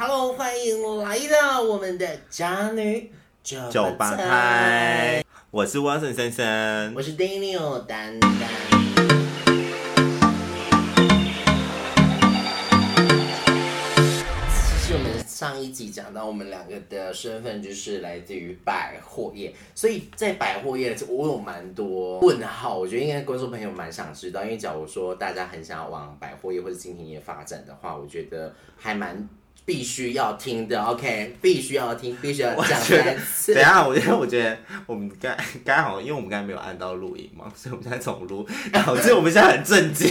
Hello，欢迎来到我们的渣女酒吧台。我是 Watson 先生，我是 Daniel 丹丹。上一集讲到我们两个的身份就是来自于百货业，所以在百货业我有蛮多问号，我觉得应该观众朋友蛮想知道，因为假如说大家很想要往百货业或者精品业发展的话，我觉得还蛮。必须要听的，OK，必须要听，必须要讲三次。等一下，我觉得，我觉得我们刚刚好，因为我们刚才没有按到录音嘛，所以我们现在重录，导致我们现在很震惊。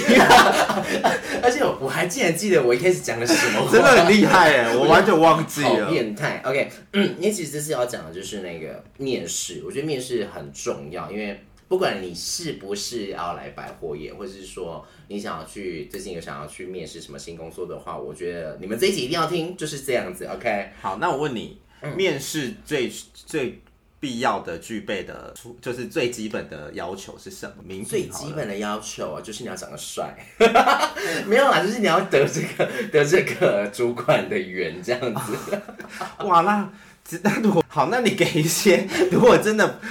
而且我还竟然记得我一开始讲的是什么，真的很厉害哎，我完全忘记了。好变态，OK，嗯，因为其实这次要讲的就是那个面试，我觉得面试很重要，因为。不管你是不是要来百货业，或者是说你想要去最近有想要去面试什么新工作的话，我觉得你们这一集一定要听，就是这样子。OK，好，那我问你，嗯、面试最最必要的具备的，就是最基本的要求是什么？名最基本的要求啊，就是你要长得帅。没有啦，就是你要得这个得这个主管的缘，这样子。哇，那那如果好，那你给一些，如果真的。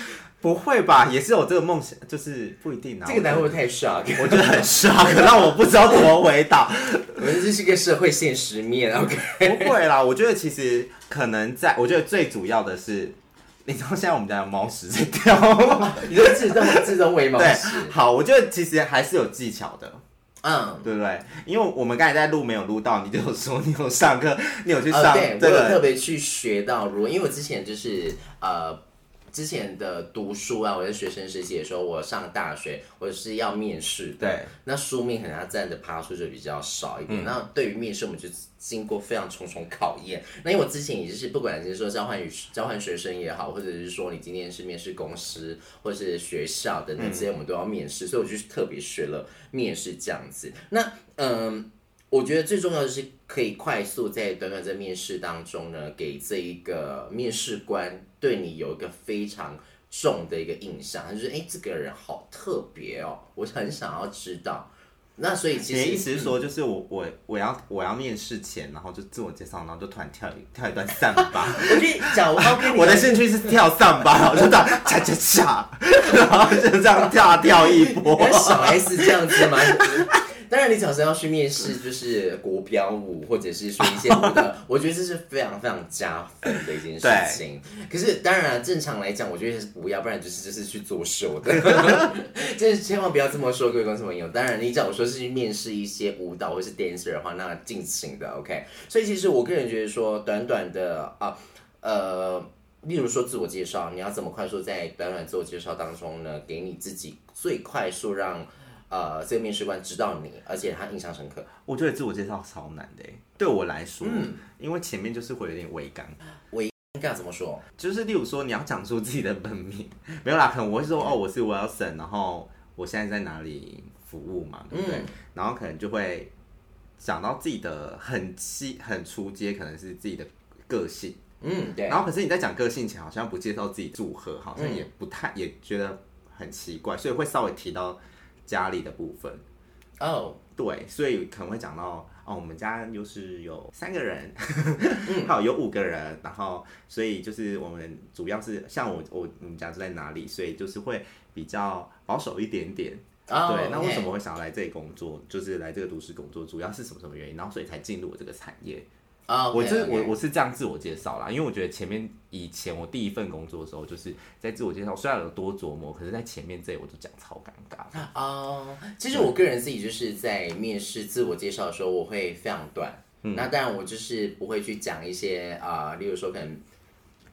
不会吧，也是有这个梦想，就是不一定啊。这个男会不会太 shock？我觉得很 shock，让我不知道怎么回答。我们这是一个社会现实面，OK？不会啦，我觉得其实可能在，我觉得最主要的是，你知道现在我们家有猫屎在掉，你就自动自动喂猫屎。好，我觉得其实还是有技巧的，嗯，对不对？因为我们刚才在录没有录到，你就说你有上课，你有去上，对，我有特别去学到，如果因为我之前就是呃。之前的读书啊，我在学生时期的时候，我上大学，我是要面试，对，那书面可能要占的趴数就比较少一点。那、嗯、对于面试，我们就经过非常重重考验。那因为我之前也就是不管是说交换与交换学生也好，或者是说你今天是面试公司或者是学校等等这些，我们都要面试，嗯、所以我就特别学了面试这样子。那嗯。我觉得最重要的是可以快速在短短在面试当中呢，给这一个面试官对你有一个非常重的一个印象，就是哎，这个人好特别哦，我很想要知道。那所以其实意思是说，就是我我我要我要面试前，然后就自我介绍，然后就突然跳一跳一段散吧。我去讲，OK，我的兴趣是跳散吧，然后就这样恰恰恰，然后就这样跳跳一波，小 S 这样子吗？当然，你假设要去面试，就是国标舞，或者是说一些舞的，我觉得这是非常非常加分的一件事情。可是，当然正常来讲，我觉得是不要，不然就是就是去作秀的，就是千万不要这么说，各位观众朋友。当然，你假如说是去面试一些舞蹈或是 dancer 的话，那尽情的 OK。所以，其实我个人觉得说，短短的啊，呃，例如说自我介绍，你要怎么快速在短短自我介绍当中呢，给你自己最快速让。呃，这个面试官知道你，而且他印象深刻。我觉得自我介绍超难的，对我来说，嗯，因为前面就是会有点微尴。微尴怎么说？就是例如说，你要讲出自己的本名，没有啦，可能我会说，哦，我是 Wilson，然后我现在在哪里服务嘛，对不对？嗯，然后可能就会讲到自己的很基很出街，可能是自己的个性，嗯，对。然后可是你在讲个性前，好像不介绍自己组合，好像也不太，嗯，也觉得很奇怪，所以会稍微提到。家里的部分哦，oh. 对，所以可能会讲到哦，我们家就是有三个人，好、嗯、有五个人，然后所以就是我们主要是像我我我们家住在哪里，所以就是会比较保守一点点。Oh, 对，那为什么会想要来这里工作.就是来这个都市工作，主要是什么什么原因？然后所以才进入我这个产业。啊，我是我我是这样自我介绍啦，因为我觉得前面以前我第一份工作的时候，就是在自我介绍，虽然有多琢磨，可是在前面这里我都讲超尴尬。哦，其实我个人自己就是在面试自我介绍的时候，我会非常短。嗯，那当然我就是不会去讲一些啊、呃，例如说可能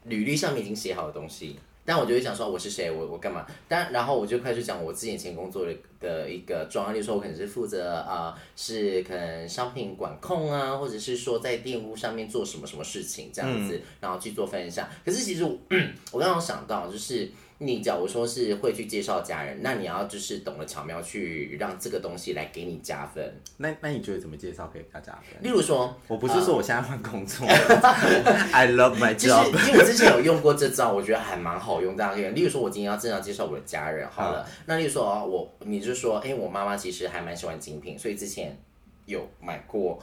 履历上面已经写好的东西。但我就会讲说我是谁，我我干嘛？但然后我就开始讲我之前前工作的的一个专案，例如说我可能是负责啊、呃，是可能商品管控啊，或者是说在店铺上面做什么什么事情这样子，嗯、然后去做分享。可是其实我 我刚刚想到就是。你假如说是会去介绍家人，那你要就是懂得巧妙去让这个东西来给你加分。那那你觉得怎么介绍可以加加分？例如说，我不是说我现在换工作、呃、，I love my job。因为我之前有用过这招，我觉得还蛮好用，大家可以。例如说，我今天要正常介绍我的家人，好了，嗯、那例如说啊，我你就说，哎、欸，我妈妈其实还蛮喜欢精品，所以之前有买过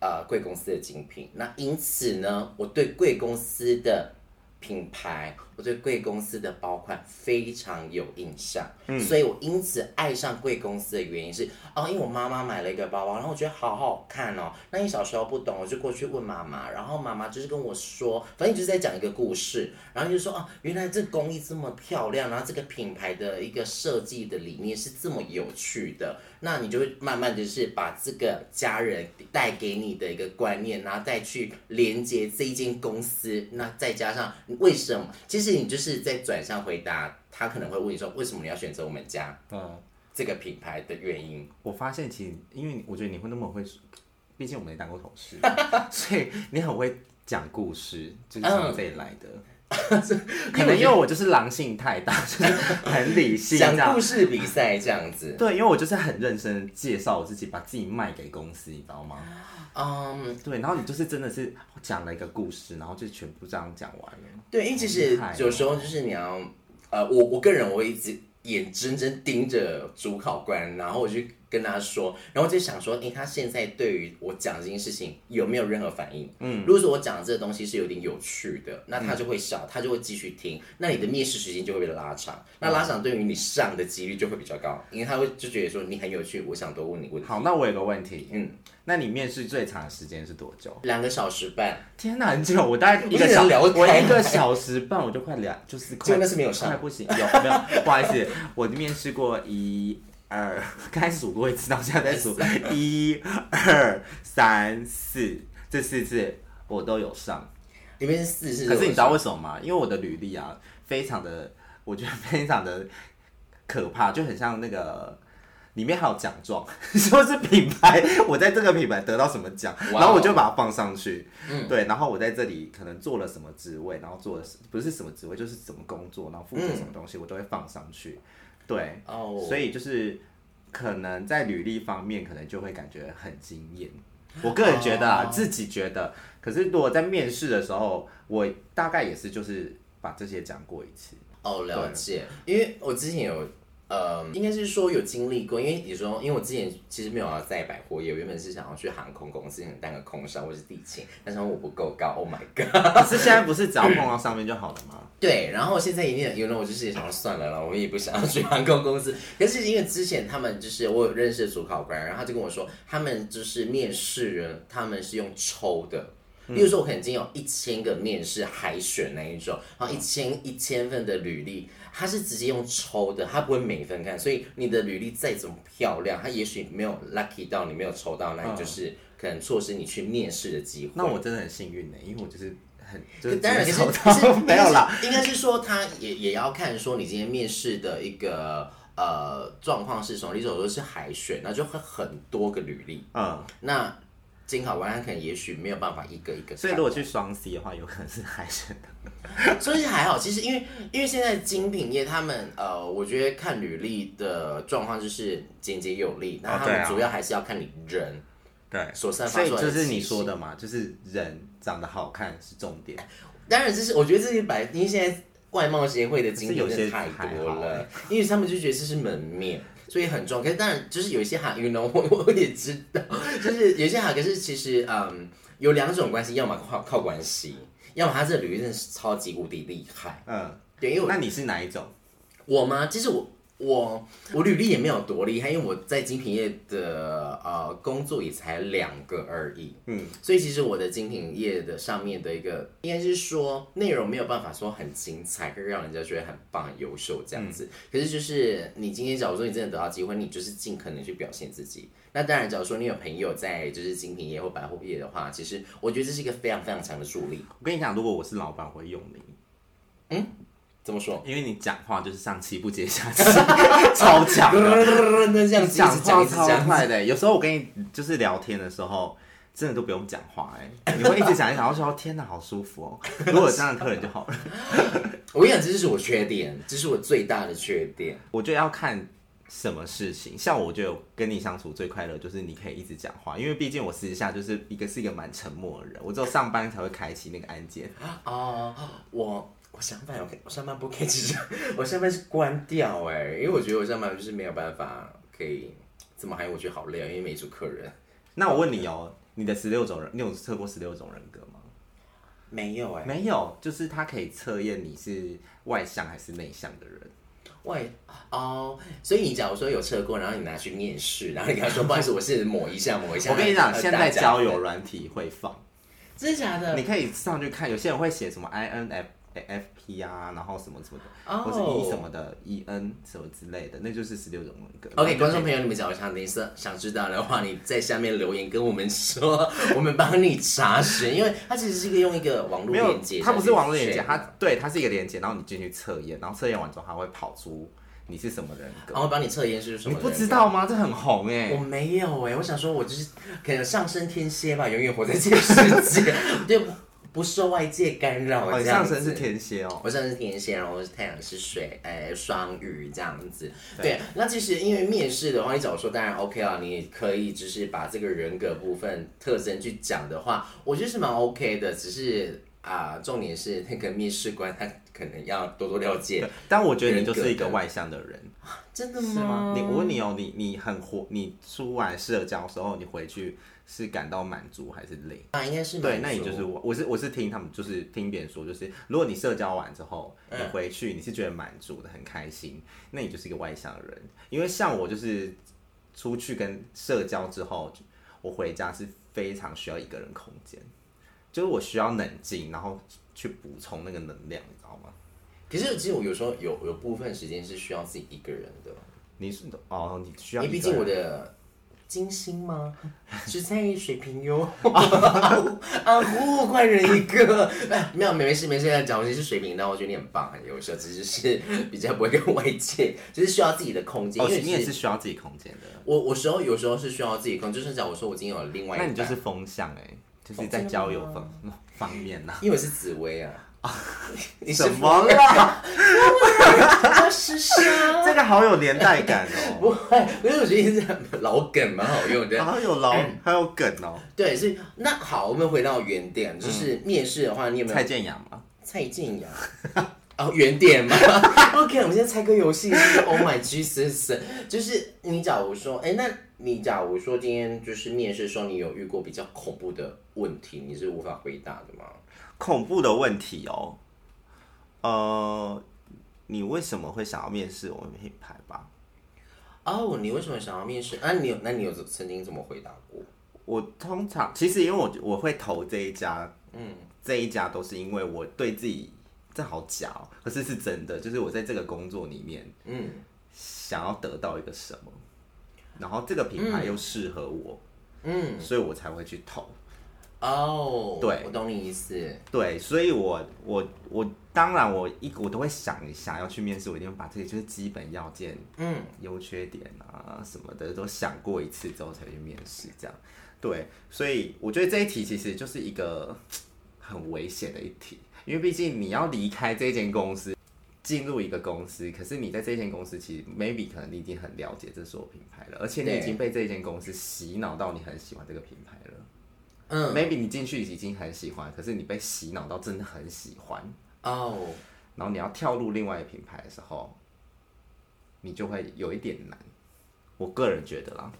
呃贵公司的精品。那因此呢，我对贵公司的品牌，我对贵公司的包款非常有印象，嗯，所以我因此爱上贵公司的原因是，哦，因为我妈妈买了一个包包，然后我觉得好好看哦。那你小时候不懂，我就过去问妈妈，然后妈妈就是跟我说，反正就是在讲一个故事，然后就说，哦，原来这工艺这么漂亮，然后这个品牌的一个设计的理念是这么有趣的。那你就会慢慢就是把这个家人带给你的一个观念，然后再去连接这一间公司，那再加上为什么？其实你就是在转向回答，他可能会问你说，为什么你要选择我们家？嗯，这个品牌的原因。我发现其实，因为我觉得你会那么会，毕竟我们也当过同事，所以你很会讲故事，就是从这里来的。嗯 可能因为我就是狼性太大，就是很理性，讲故事比赛这样子。对，因为我就是很认真介绍我自己，把自己卖给公司，你知道吗？嗯，对。然后你就是真的是讲了一个故事，然后就全部这样讲完了。对，因为其实有时候就是你要，呃，我我个人我一直眼睁睁盯着主考官，然后我就。跟他说，然后就想说，诶，他现在对于我讲这件事情有没有任何反应？嗯，如果说我讲的这个东西是有点有趣的，那他就会笑，他就会继续听，那你的面试时间就会被拉长，那拉长对于你上的几率就会比较高，因为他会就觉得说你很有趣，我想多问你问题。好，那我有个问题，嗯，那你面试最长的时间是多久？两个小时半。天哪，很久，我大概一个小时，我一个小时半我就快两，就是快，那是没有上，不行，有没有？不好意思，我面试过一。二，开始数过一次，到现在在数 一、二、三、四，这四次我都有上。里面是四次，可是你知道为什么吗？因为我的履历啊，非常的，我觉得非常的可怕，就很像那个里面还有奖状，说是品牌，我在这个品牌得到什么奖，wow. 然后我就把它放上去。嗯，对，然后我在这里可能做了什么职位，然后做了不是什么职位，就是什么工作，然后负责什么东西，嗯、我都会放上去。对，哦、oh.，所以就是可能在履历方面，可能就会感觉很惊艳。我个人觉得啊，oh. 自己觉得，可是如果在面试的时候，我大概也是就是把这些讲过一次。哦、oh,，了解，因为我之前有。呃，应该是说有经历过，因为你说，因为我之前其实没有要在百货业，我原本是想要去航空公司，想当个空少或是地勤，但是我不够高，Oh my god！可是现在不是只要碰到上面就好了吗？对，然后现在一定有人，我就是也想要算了了，我也不想要去航空公司。可是因为之前他们就是我有认识的主考官，然后他就跟我说，他们就是面试人，他们是用抽的。比如说，我可能已经有一千个面试海选那一种，然后一千一千份的履历，它是直接用抽的，它不会每份看，所以你的履历再怎么漂亮，它也许没有 lucky 到你没有抽到，那你就是可能错失你去面试的机会。那我真的很幸运呢，因为我就是很，就是当然抽到 没有啦，应该是说他也也要看说你今天面试的一个呃状况是什么，你总说是海选，那就会很多个履历，嗯，那。金考官他可能也许没有办法一个一个，所以如果去双 C 的话，有可能是海选的。所以还好，其实因为因为现在精品业他们呃，我觉得看履历的状况就是简洁有力，那他们主要还是要看你人，对，所散发出来的。就是你说的嘛，就是人长得好看是重点。当然，这是我觉得这些白，因为现在外貌协会的精品真的太多了，因为他们就觉得这是门面。所以很重，可是当然就是有一些哈，you know，我我也知道，就是有一些哈，可是其实嗯，有两种关系，要么靠靠关系，要么他这个履历真的是超级无敌厉害，嗯，对，因为那你是哪一种？我吗？其实我。我我履历也没有多厉害，因为我在精品业的呃工作也才两个而已，嗯，所以其实我的精品业的上面的一个应该是说内容没有办法说很精彩，可以让人家觉得很棒、很优秀这样子。嗯。可是就是你今天假如说你真的得到机会，你就是尽可能去表现自己。那当然，假如说你有朋友在就是精品业或百货业的话，其实我觉得这是一个非常非常强的助力。我跟你讲，如果我是老板，我会用你。嗯。怎么说？因为你讲话就是上气不接下气，超强的，那这样讲话超快的。有时候我跟你就是聊天的时候，真的都不用讲话，哎，你会一直讲一讲，然后说天哪，好舒服哦。如果有这样的客人就好了。我跟你讲，这就是我缺点，这是我最大的缺点。我觉得要看什么事情，像我觉得跟你相处最快乐就是你可以一直讲话，因为毕竟我私底下就是一个是一个蛮沉默的人，我只有上班才会开启那个按键。哦，我。我上班我上班不可以，其实我上班是关掉哎、欸，因为我觉得我上班就是没有办法可以这么嗨，我觉得好累啊，因为没组客人。那我问你哦、喔，你的十六种人，你有测过十六种人格吗？没有哎、欸，没有，就是他可以测验你是外向还是内向的人。外哦，所以你假如说有测过，然后你拿去面试，然后你跟他说不好意思，我是某一项某一项。我跟你讲，现在交友软体会放，真的假的？你可以上去看，有些人会写什么 INF。F P 啊，然后什么什么的，oh. 或者 E 什么的，E N 什么之类的，那就是十六种人格。OK，观众朋友，你们假如想听色，想知道的话，你在下面留言跟我们说，我们帮你查询，因为它其实是一个用一个网络连接，它不是网络连接，它对，它是一个连接，然后你进去测验，然后测验完之后，它会跑出你是什么人格，然后帮你测验是什么。你不知道吗？这很红哎，我没有哎，我想说，我就是可能上升天蝎吧，永远活在这个世界，对。不受外界干扰。我上升是天蝎哦，我上升是天蝎，然后太阳是水，哎，双鱼这样子。对，对，那其实因为面试的话，你早说当然 OK 啊，你可以就是把这个人格部分特征去讲的话，我觉得是蛮 OK 的。只是啊、呃，重点是那个面试官他可能要多多了解。但我觉得你就是一个外向的人，真的吗？是吗？你我问你哦，你你很活，你出完社交的时候，你回去。是感到满足还是累？啊，应该是对。那你就是我，我是我是听他们，就是听别人说，就是如果你社交完之后，你回去你是觉得满足的，很开心，那你就是一个外向的人。因为像我就是出去跟社交之后，我回家是非常需要一个人空间，就是我需要冷静，然后去补充那个能量，你知道吗？可是其实我有时候有有部分时间是需要自己一个人的。你是哦，你需要，因为毕竟我的。金星吗？是在水瓶哟。啊呼，快人一个！哎，没有，没没事没事。讲你是水瓶的，我觉得你很棒，很优秀，只是是比较不会跟外界，就是需要自己的空间。哦，因为你也是需要自己空间的。我我时候有时候是需要自己空间，就是假如说我今天有另外一个，那你就是风向哎，就是在交友方方面呐。因为我是紫薇啊。啊，你什么啦？我是啥？这个好有年代感哦。不会，因为我觉得这老梗蛮好用的。好有老，还有梗哦。对，所以那好，我们回到原点，就是面试的话，你有没有蔡健雅吗？蔡健雅。哦，原点吗？OK，我们现在猜歌游戏是 Oh my Jesus，就是你假如说，哎，那你假如说今天就是面试说你有遇过比较恐怖的问题，你是无法回答的吗？恐怖的问题哦，呃，你为什么会想要面试我们品牌吧？哦，你为什么想要面试？啊，你有，那你有曾经怎么回答过？我通常其实因为我我会投这一家，嗯，这一家都是因为我对自己这好假哦，可是是真的，就是我在这个工作里面，嗯，想要得到一个什么，然后这个品牌又适合我，嗯，所以我才会去投。哦，对，我懂你意思。对，所以我我我当然我一我都会想一下要去面试，我一定会把这些就是基本要件，嗯，优缺点啊什么的都想过一次之后才去面试，这样。对，所以我觉得这一题其实就是一个很危险的一题，因为毕竟你要离开这间公司，进入一个公司，可是你在这间公司其实 maybe 可能你已经很了解这所有品牌了，而且你已经被这间公司洗脑到你很喜欢这个品牌了。嗯，maybe 你进去已经很喜欢，可是你被洗脑到真的很喜欢哦。Oh. 然后你要跳入另外一个品牌的时候，你就会有一点难。我个人觉得啦。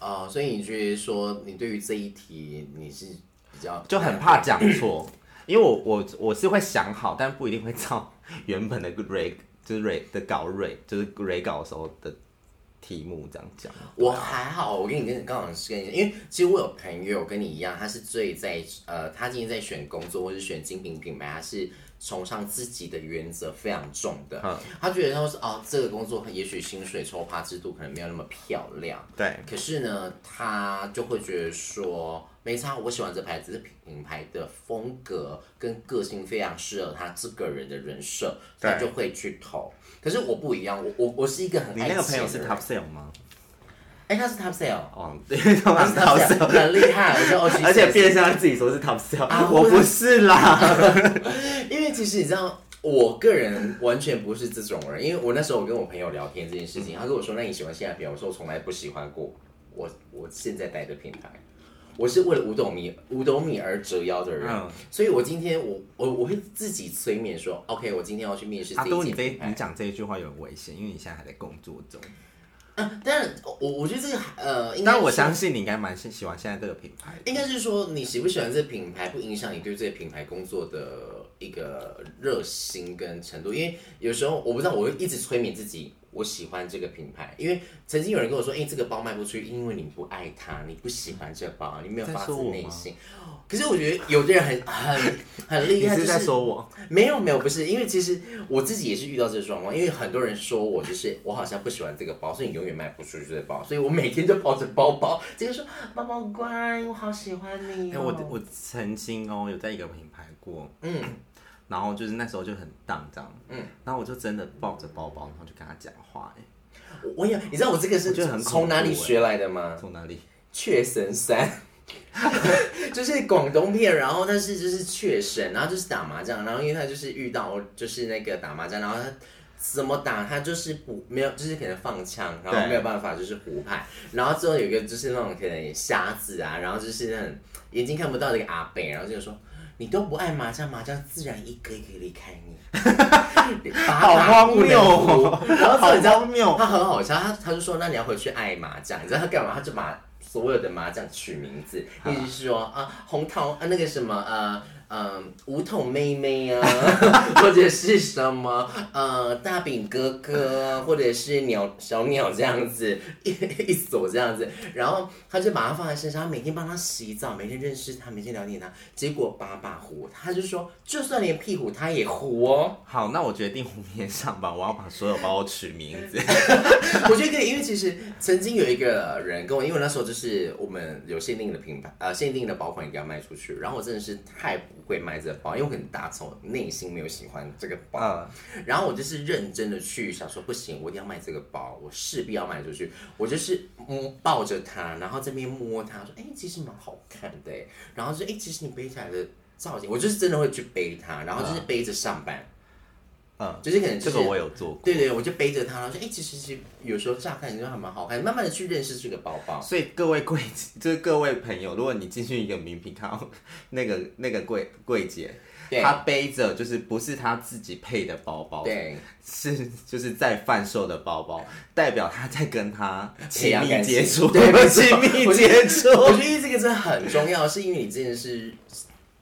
哦，oh, 所以你觉得说你对于这一题你是比较就很怕讲错，因为我我我是会想好，但不一定会照原本的 re 就是 re 的稿 re 就是 re 稿的时候的。题目这样讲，我还好，我跟你跟刚好是跟你，因为其实我有朋友跟你一样，他是最在呃，他今天在选工作或是选精品品牌，他是崇尚自己的原则非常重的。嗯，他觉得他说哦，这个工作也许薪水抽趴制度可能没有那么漂亮，对，可是呢，他就会觉得说没差，我喜欢这牌子，这品牌的风格跟个性非常适合他这个人的人设，他就会去投。可是我不一样，我我我是一个很。你那个朋友是 top sale 吗？哎、欸，他是 top sale 哦，对，他是 top sale，很厉害。我说，而且变相他自己说是 top sale，、啊、我不是啦。因为其实你知道，我个人完全不是这种人。因为我那时候我跟我朋友聊天这件事情，他跟我说：“那你喜欢现在品牌？”我说：“我从来不喜欢过我我现在待的品牌。”我是为了五斗米五斗米而折腰的人，嗯、所以我今天我我我会自己催眠说，OK，我今天要去面试。阿多，你这你讲这一句话有点危险，因为你现在还在工作中。嗯，但是我我觉得这个呃，但我相信你应该蛮喜喜欢现在这个品牌。应该是说你喜不喜欢这个品牌，不影响你对这个品牌工作的一个热心跟程度。因为有时候我不知道，我会一直催眠自己。我喜欢这个品牌，因为曾经有人跟我说：“哎、欸，这个包卖不出去，因为你不爱它，你不喜欢这个包，你没有发自内心。”可是我觉得有的人很很很厉害，就是在说我没有没有不是，因为其实我自己也是遇到这个状况，因为很多人说我就是我好像不喜欢这个包，所以你永远卖不出去这个包，所以我每天就抱着包包，直接说包包乖，我好喜欢你、哦。哎、欸，我我曾经哦有在一个品牌过，嗯。然后就是那时候就很荡这样，嗯，然后我就真的抱着包包，然后就跟他讲话，哎，我有，你知道我这个是从哪里学来的吗？从哪里？雀神山，就是广东片，然后但是就是雀神，然后就是打麻将，然后因为他就是遇到就是那个打麻将，然后他怎么打他就是不没有，就是可能放枪，然后没有办法就是胡牌，然后之后有一个就是那种可能瞎子啊，然后就是那种眼睛看不到的一个阿北，然后就说。你都不爱麻将，麻将自然一个一个离开你。好荒谬哦！然后你知道他很好笑，他他就说：“那你要回去爱麻将。”你知道他干嘛？他就把所有的麻将取名字，意思是说啊，红桃啊，那个什么呃。嗯，梧桐妹妹啊，或者是什么呃，大饼哥哥，或者是鸟小鸟这样子，一一锁这样子，然后他就把它放在身上，他每天帮他洗澡，每天认识他，每天了解他，结果把把糊，他就说，就算连屁股他也糊哦。好，那我决定明天上班，我要把所有包我取名字。我觉得可以，因为其实曾经有一个人跟我，因为那时候就是我们有限定的品牌，呃，限定的包款一定要卖出去，然后我真的是太不。会卖这个包，因为我可能打从内心没有喜欢这个包，嗯、然后我就是认真的去想说，不行，我一定要卖这个包，我势必要卖出去。我就是摸抱着它，然后这边摸它，说，哎，其实蛮好看的，然后说，哎，其实你背起来的造型，我就是真的会去背它，然后就是背着上班。嗯嗯，就是可能、就是、这个我有做过，对对，我就背着它，说，哎、欸，其实其实有时候乍看你说还蛮好看，慢慢的去认识这个包包。所以各位柜，就是各位朋友，如果你进去一个名品，看到那个那个柜柜姐，对她背着就是不是她自己配的包包，对，是就是在贩售的包包，代表她在跟她 亲密接触，对，亲密接触。我觉得这个真的很重要，是因为你这件事。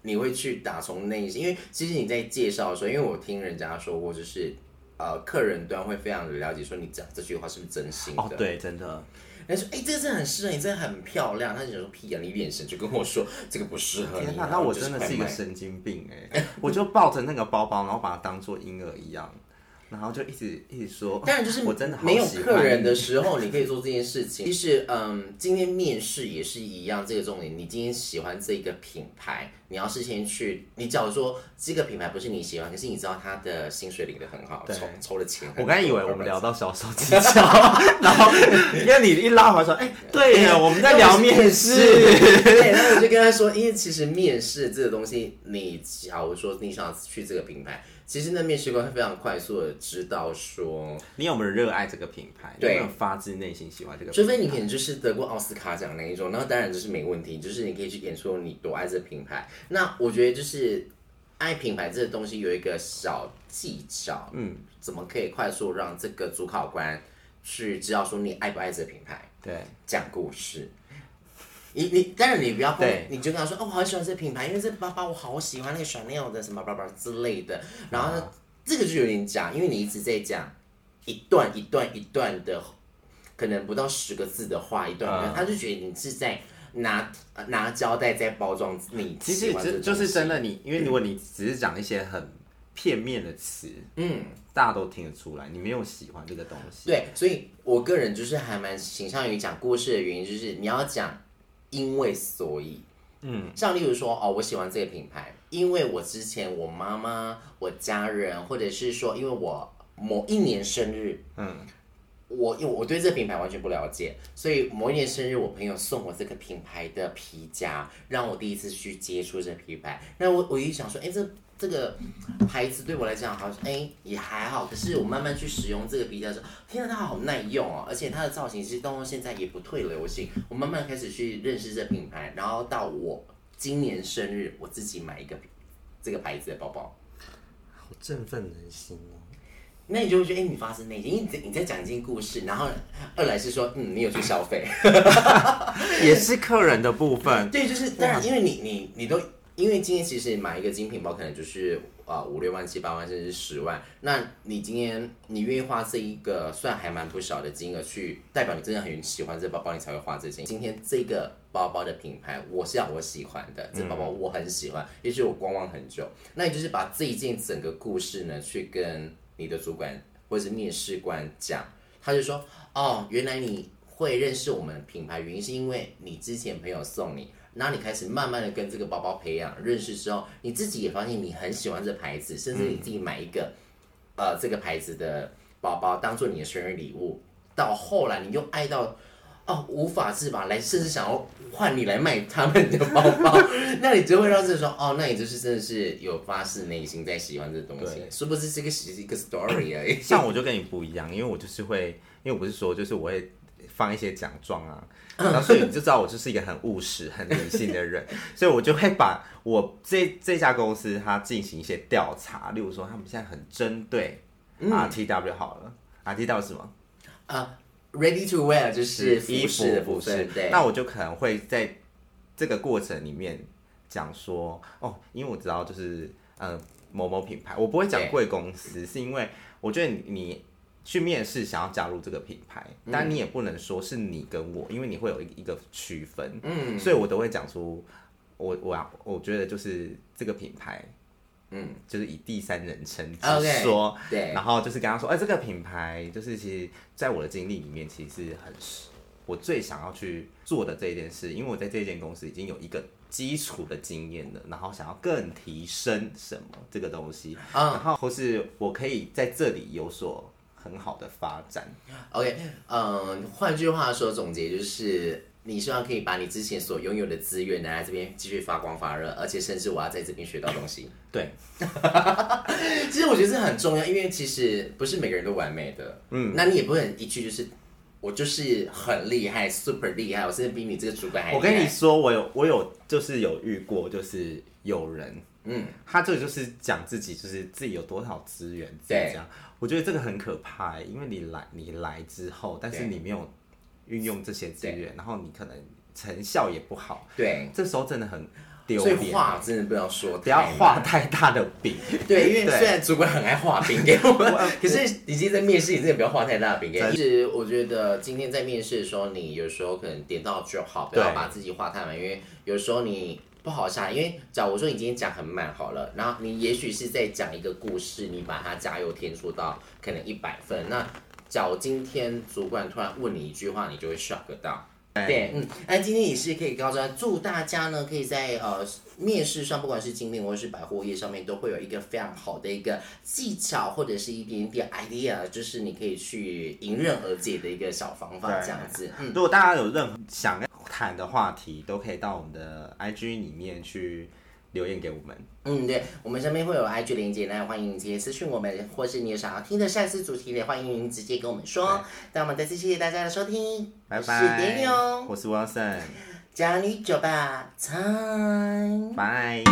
你会去打从内心，因为其实你在介绍的时候，因为我听人家说过，就是呃，客人端会非常的了解，说你讲这句话是不是真心的？哦，对，真的。人家说，哎、欸，这个真的很适合你，真的很漂亮。他就说，屁啊，你眼神就跟我说这个不适合你。天哪，那我真的是一个神经病哎、欸！我就抱着那个包包，然后把它当做婴儿一样。然后就一直一直说，当然就是我真的没有客人的时候，你可以做这件事情。其实，嗯，今天面试也是一样，这个重点。你今天喜欢这个品牌，你要事先去。你假如说这个品牌不是你喜欢，可是你知道他的薪水领的很好，抽抽了钱。我刚才以为我们聊到销售技巧，然后因为你一拉回来说，哎，对呀，我们在聊面试。对，然后我就跟他说，因为其实面试这个东西，你假如说你想去这个品牌。其实那面试官会非常快速的知道说你有没有热爱这个品牌，对，有没有发自内心喜欢这个品牌。除非你可能就是得过奥斯卡奖那一种，那当然就是没问题，就是你可以去演出你多爱这个品牌。那我觉得就是爱品牌这个东西有一个小技巧，嗯，怎么可以快速让这个主考官去知道说你爱不爱这个品牌？对，讲故事。你你，当然你不要，你就跟他说，哦，我好喜欢这个品牌，因为这包包我好喜欢那个 Chanel 的什么包包之类的。然后呢，这个就有点假，因为你一直在讲一段一段一段的，可能不到十个字的话，一段他就觉得你是在拿拿胶带在包装你。其实就就是真的，你因为如果你只是讲一些很片面的词，嗯，大家都听得出来，你没有喜欢这个东西。对，所以我个人就是还蛮倾向于讲故事的原因，就是你要讲。因为所以，嗯，像例如说，哦，我喜欢这个品牌，因为我之前我妈妈、我家人，或者是说，因为我某一年生日，嗯，我因为我对这个品牌完全不了解，所以某一年生日，我朋友送我这个品牌的皮夹，让我第一次去接触这个品牌。那我我一想说，哎，这。这个牌子对我来讲好像哎也还好，可是我慢慢去使用这个皮夹的时候，天哪，它好耐用哦，而且它的造型其实到现在也不退流行。我慢慢开始去认识这品牌，然后到我今年生日，我自己买一个这个牌子的包包，好振奋人心哦。那你就会觉得，哎、欸，你发自内心，因为你在讲一件故事，然后二来是说，嗯，你有去消费，也是客人的部分。对，就是当然，因为你你你都，因为今天其实买一个精品包可能就是啊五六万、七八万，甚至十万，那你今天你愿意花这一个算还蛮不少的金额去，代表你真的很喜欢这包包，你才会花这钱。今天这个包包的品牌，我是要我喜欢的，这包包我很喜欢，也许我观望很久，那你就是把这一件整个故事呢，去跟。你的主管或者是面试官讲，他就说：“哦，原来你会认识我们品牌，原因是因为你之前朋友送你，然后你开始慢慢的跟这个包包培养认识之后，你自己也发现你很喜欢这牌子，甚至你自己买一个、嗯、呃这个牌子的包包当做你的生日礼物，到后来你又爱到。”哦，无法自拔，来甚至想要换你来卖他们的包包，那你就会让这说，哦，那你就是真的是有发自内心在喜欢这东西，是不是这个是一个 story 而已？像我就跟你不一样，因为我就是会，因为我不是说就是我会放一些奖状啊，然后所以你就知道我就是一个很务实、很理性的人，所以我就会把我这这家公司它进行一些调查，例如说他们现在很针对 RTW 好了、嗯、，RTW 是什么？啊。Ready to wear 就是衣服的部分，对。那我就可能会在这个过程里面讲说，哦，因为我知道就是呃某某品牌，我不会讲贵公司，是因为我觉得你去面试想要加入这个品牌，但你也不能说是你跟我，因为你会有一一个区分，嗯，所以我都会讲出我我要我觉得就是这个品牌。嗯，就是以第三人称说，okay, 对，然后就是跟他说，哎、欸，这个品牌就是其实在我的经历里面，其实是很我最想要去做的这一件事，因为我在这间公司已经有一个基础的经验了，然后想要更提升什么这个东西，嗯、然后或是我可以在这里有所很好的发展。OK，嗯，换句话说，总结就是。你希望可以把你之前所拥有的资源拿来这边继续发光发热，而且甚至我要在这边学到东西。对，其实我觉得这很重要，因为其实不是每个人都完美的。嗯，那你也不能一句就是我就是很厉害，super 厉害，我甚至比你这个主管还厉害。我跟你说，我有我有就是有遇过，就是有人，嗯，他这个就是讲自己就是自己有多少资源，这样，我觉得这个很可怕，因为你来你来之后，但是你没有。运用这些资源，然后你可能成效也不好，对，这时候真的很丢脸。所以话真的不要说，不要画太大的饼。对，因为虽然主管很爱画饼给我们，可是你今天在面试，你真的不要画太大的饼给。其实我觉得今天在面试的时候，你有时候可能点到就好，不要把自己画太满，因为有时候你不好下来。因为假如说你今天讲很慢好了，然后你也许是在讲一个故事，你把它加油添醋到可能一百分，那。假如今天主管突然问你一句话，你就会 shock 到。对，嗯，那今天也是可以告诉他，祝大家呢，可以在呃面试上，不管是精品或者是百货业上面，都会有一个非常好的一个技巧，或者是一点点 idea，就是你可以去迎刃而解的一个小方法，这样子。嗯，如果大家有任何想要谈的话题，都可以到我们的 IG 里面去。留言给我们，嗯，对，我们上面会有 IG 连接，那欢迎直接私讯我们，或是你有想要听的下次主题的，欢迎您直接跟我们说。那我们再次谢谢大家的收听，拜拜。是我是 Wilson，家里酒吧，time，拜。